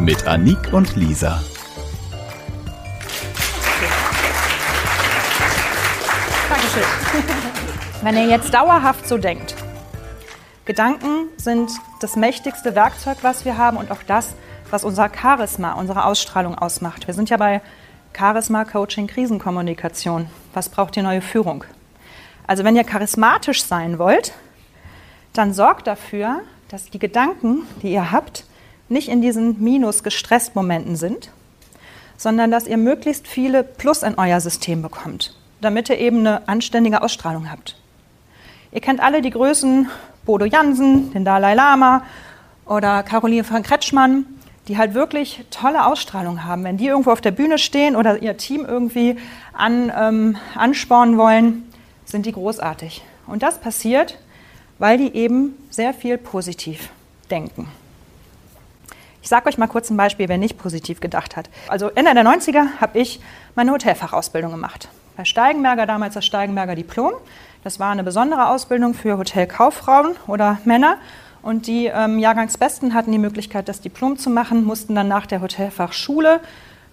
Mit Anik und Lisa. Dankeschön. Wenn ihr jetzt dauerhaft so denkt, Gedanken sind das mächtigste Werkzeug, was wir haben und auch das, was unser Charisma, unsere Ausstrahlung ausmacht. Wir sind ja bei Charisma, Coaching, Krisenkommunikation. Was braucht die neue Führung? Also wenn ihr charismatisch sein wollt, dann sorgt dafür, dass die Gedanken, die ihr habt, nicht in diesen Minus-Gestresst-Momenten sind, sondern dass ihr möglichst viele Plus in euer System bekommt, damit ihr eben eine anständige Ausstrahlung habt. Ihr kennt alle die Größen Bodo Jansen, den Dalai Lama oder Caroline von Kretschmann die halt wirklich tolle Ausstrahlung haben. Wenn die irgendwo auf der Bühne stehen oder ihr Team irgendwie an, ähm, anspornen wollen, sind die großartig. Und das passiert, weil die eben sehr viel positiv denken. Ich sage euch mal kurz ein Beispiel, wer nicht positiv gedacht hat. Also Ende der 90er habe ich meine Hotelfachausbildung gemacht. Bei Steigenberger, damals das Steigenberger Diplom. Das war eine besondere Ausbildung für Hotelkauffrauen oder Männer. Und die ähm, Jahrgangsbesten hatten die Möglichkeit, das Diplom zu machen, mussten dann nach der Hotelfachschule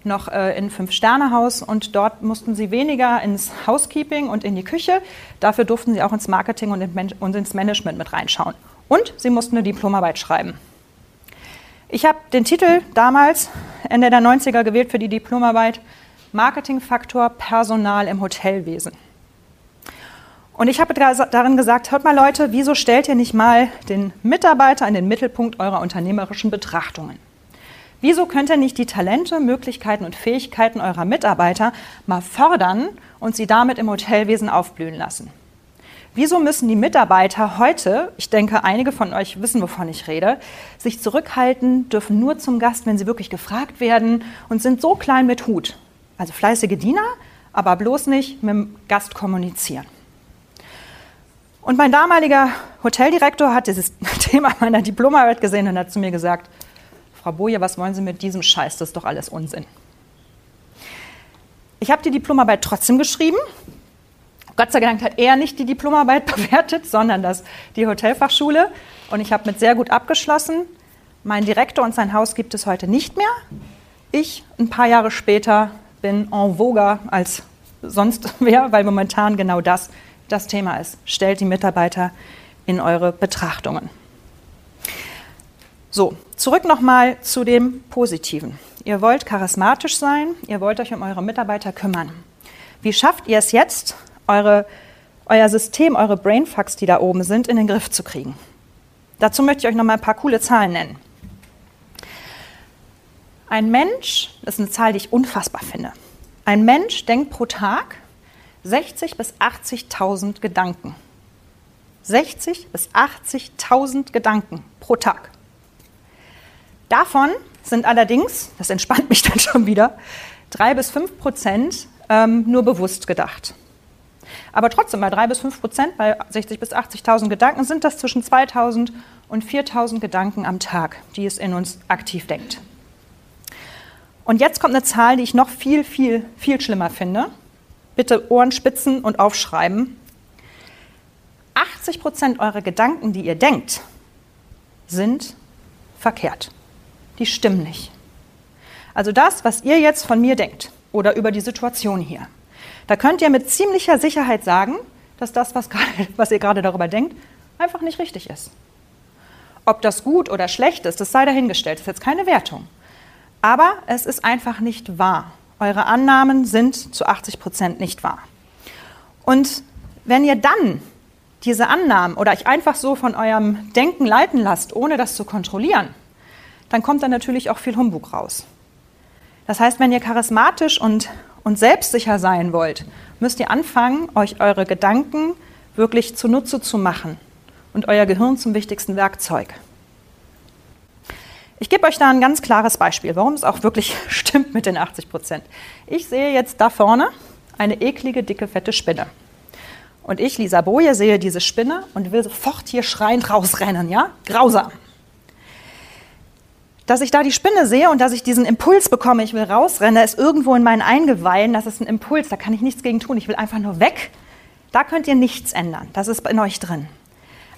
noch äh, in Fünf-Sterne-Haus und dort mussten sie weniger ins Housekeeping und in die Küche. Dafür durften sie auch ins Marketing und, in, und ins Management mit reinschauen. Und sie mussten eine Diplomarbeit schreiben. Ich habe den Titel damals, Ende der 90er, gewählt für die Diplomarbeit Marketingfaktor Personal im Hotelwesen. Und ich habe darin gesagt, hört mal Leute, wieso stellt ihr nicht mal den Mitarbeiter in den Mittelpunkt eurer unternehmerischen Betrachtungen? Wieso könnt ihr nicht die Talente, Möglichkeiten und Fähigkeiten eurer Mitarbeiter mal fördern und sie damit im Hotelwesen aufblühen lassen? Wieso müssen die Mitarbeiter heute, ich denke, einige von euch wissen, wovon ich rede, sich zurückhalten, dürfen nur zum Gast, wenn sie wirklich gefragt werden und sind so klein mit Hut? Also fleißige Diener, aber bloß nicht mit dem Gast kommunizieren. Und mein damaliger Hoteldirektor hat dieses Thema meiner Diplomarbeit gesehen und hat zu mir gesagt, Frau Boje, was wollen Sie mit diesem Scheiß? Das ist doch alles Unsinn. Ich habe die Diplomarbeit trotzdem geschrieben. Gott sei Dank hat er nicht die Diplomarbeit bewertet, sondern das, die Hotelfachschule. Und ich habe mit sehr gut abgeschlossen. Mein Direktor und sein Haus gibt es heute nicht mehr. Ich, ein paar Jahre später, bin en vogue als sonst wer, weil momentan genau das das Thema ist. Stellt die Mitarbeiter in eure Betrachtungen. So, zurück nochmal zu dem Positiven. Ihr wollt charismatisch sein, ihr wollt euch um eure Mitarbeiter kümmern. Wie schafft ihr es jetzt, eure, euer System, eure Brainfucks, die da oben sind, in den Griff zu kriegen? Dazu möchte ich euch nochmal ein paar coole Zahlen nennen. Ein Mensch, das ist eine Zahl, die ich unfassbar finde. Ein Mensch denkt pro Tag 60 bis 80.000 Gedanken. 60 bis 80.000 Gedanken pro Tag. Davon sind allerdings, das entspannt mich dann schon wieder, drei bis fünf Prozent ähm, nur bewusst gedacht. Aber trotzdem, bei drei bis fünf Prozent, bei 60 bis 80.000 Gedanken sind das zwischen 2.000 und 4.000 Gedanken am Tag, die es in uns aktiv denkt. Und jetzt kommt eine Zahl, die ich noch viel, viel, viel schlimmer finde bitte Ohren spitzen und aufschreiben. 80 Prozent eurer Gedanken, die ihr denkt, sind verkehrt. Die stimmen nicht. Also das, was ihr jetzt von mir denkt oder über die Situation hier, da könnt ihr mit ziemlicher Sicherheit sagen, dass das, was, grade, was ihr gerade darüber denkt, einfach nicht richtig ist. Ob das gut oder schlecht ist, das sei dahingestellt, das ist jetzt keine Wertung. Aber es ist einfach nicht wahr. Eure Annahmen sind zu 80 Prozent nicht wahr. Und wenn ihr dann diese Annahmen oder euch einfach so von eurem Denken leiten lasst, ohne das zu kontrollieren, dann kommt dann natürlich auch viel Humbug raus. Das heißt, wenn ihr charismatisch und, und selbstsicher sein wollt, müsst ihr anfangen, euch eure Gedanken wirklich zunutze zu machen und euer Gehirn zum wichtigsten Werkzeug. Ich gebe euch da ein ganz klares Beispiel, warum es auch wirklich stimmt mit den 80 Prozent. Ich sehe jetzt da vorne eine eklige, dicke, fette Spinne. Und ich, Lisa Boje, sehe diese Spinne und will sofort hier schreiend rausrennen, ja? Grausam. Dass ich da die Spinne sehe und dass ich diesen Impuls bekomme, ich will rausrennen, ist irgendwo in meinen Eingeweihen, das ist ein Impuls, da kann ich nichts gegen tun, ich will einfach nur weg. Da könnt ihr nichts ändern, das ist in euch drin.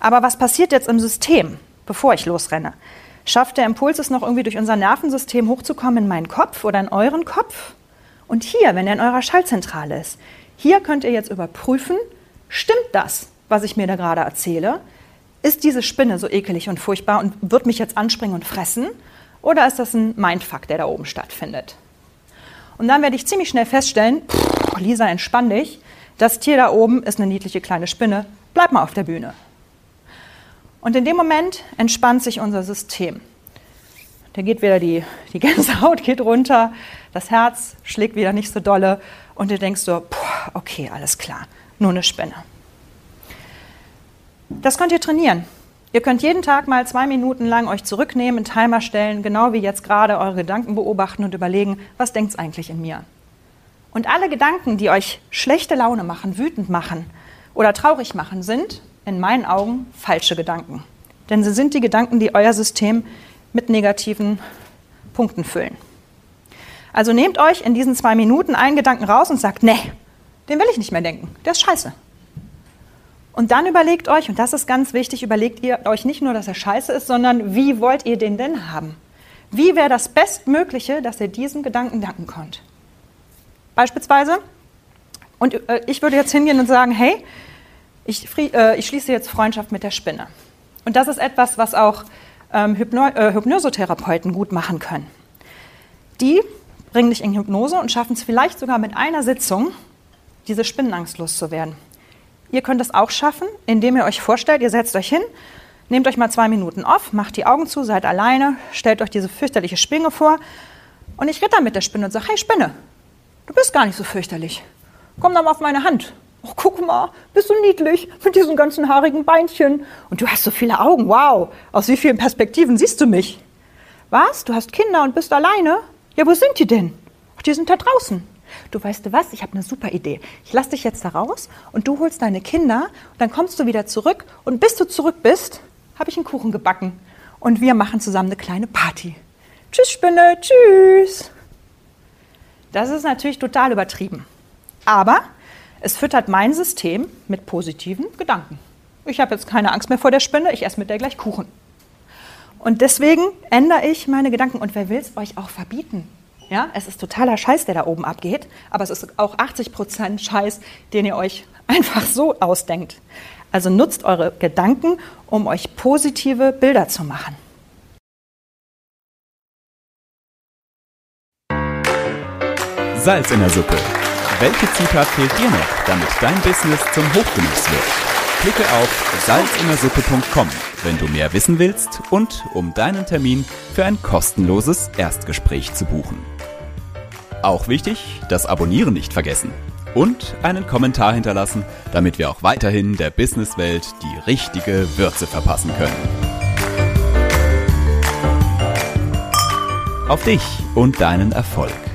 Aber was passiert jetzt im System, bevor ich losrenne? Schafft der Impuls es noch irgendwie durch unser Nervensystem hochzukommen in meinen Kopf oder in euren Kopf? Und hier, wenn er in eurer Schaltzentrale ist, hier könnt ihr jetzt überprüfen, stimmt das, was ich mir da gerade erzähle? Ist diese Spinne so ekelig und furchtbar und wird mich jetzt anspringen und fressen? Oder ist das ein Mindfuck, der da oben stattfindet? Und dann werde ich ziemlich schnell feststellen, pff, Lisa, entspann dich, das Tier da oben ist eine niedliche kleine Spinne, bleib mal auf der Bühne. Und in dem Moment entspannt sich unser System. Da geht wieder die, die Gänsehaut geht runter, das Herz schlägt wieder nicht so dolle und du denkst so, okay, alles klar, nur eine Spinne. Das könnt ihr trainieren. Ihr könnt jeden Tag mal zwei Minuten lang euch zurücknehmen, einen Timer stellen, genau wie jetzt gerade eure Gedanken beobachten und überlegen, was denkt es eigentlich in mir? Und alle Gedanken, die euch schlechte Laune machen, wütend machen oder traurig machen, sind in meinen Augen falsche Gedanken. Denn sie sind die Gedanken, die euer System mit negativen Punkten füllen. Also nehmt euch in diesen zwei Minuten einen Gedanken raus und sagt, nee, den will ich nicht mehr denken, der ist scheiße. Und dann überlegt euch, und das ist ganz wichtig, überlegt ihr euch nicht nur, dass er scheiße ist, sondern wie wollt ihr den denn haben? Wie wäre das Bestmögliche, dass ihr diesen Gedanken danken könnt? Beispielsweise, und äh, ich würde jetzt hingehen und sagen, hey, ich, äh, ich, schließe jetzt Freundschaft mit der Spinne. Und das ist etwas, was auch ähm, Hypno äh, Hypnosotherapeuten gut machen können. Die bringen dich in Hypnose und schaffen es vielleicht sogar mit einer Sitzung, diese Spinnenangst loszuwerden. Ihr könnt es auch schaffen, indem ihr euch vorstellt, ihr setzt euch hin, nehmt euch mal zwei Minuten auf, macht die Augen zu, seid alleine, stellt euch diese fürchterliche Spinne vor und ich rede dann mit der Spinne und sage, hey Spinne, du bist gar nicht so fürchterlich. Komm doch mal auf meine Hand. Oh, guck mal, bist du niedlich mit diesen ganzen haarigen Beinchen. Und du hast so viele Augen. Wow, aus wie vielen Perspektiven siehst du mich? Was? Du hast Kinder und bist alleine? Ja, wo sind die denn? Ach, die sind da draußen. Du weißt du was, ich habe eine super Idee. Ich lasse dich jetzt da raus und du holst deine Kinder und dann kommst du wieder zurück und bis du zurück bist, habe ich einen Kuchen gebacken und wir machen zusammen eine kleine Party. Tschüss Spinne, tschüss. Das ist natürlich total übertrieben. Aber es füttert mein System mit positiven Gedanken. Ich habe jetzt keine Angst mehr vor der Spinne, ich esse mit der gleich Kuchen. Und deswegen ändere ich meine Gedanken. Und wer will es euch auch verbieten? Ja, es ist totaler Scheiß, der da oben abgeht, aber es ist auch 80 Prozent Scheiß, den ihr euch einfach so ausdenkt. Also nutzt eure Gedanken, um euch positive Bilder zu machen. Salz in der Suppe. Welche Zutat fehlt dir noch, damit dein Business zum Hochgenuss wird? Klicke auf salzinnersuppe.com, wenn du mehr wissen willst und um deinen Termin für ein kostenloses Erstgespräch zu buchen. Auch wichtig, das Abonnieren nicht vergessen und einen Kommentar hinterlassen, damit wir auch weiterhin der Businesswelt die richtige Würze verpassen können. Auf dich und deinen Erfolg.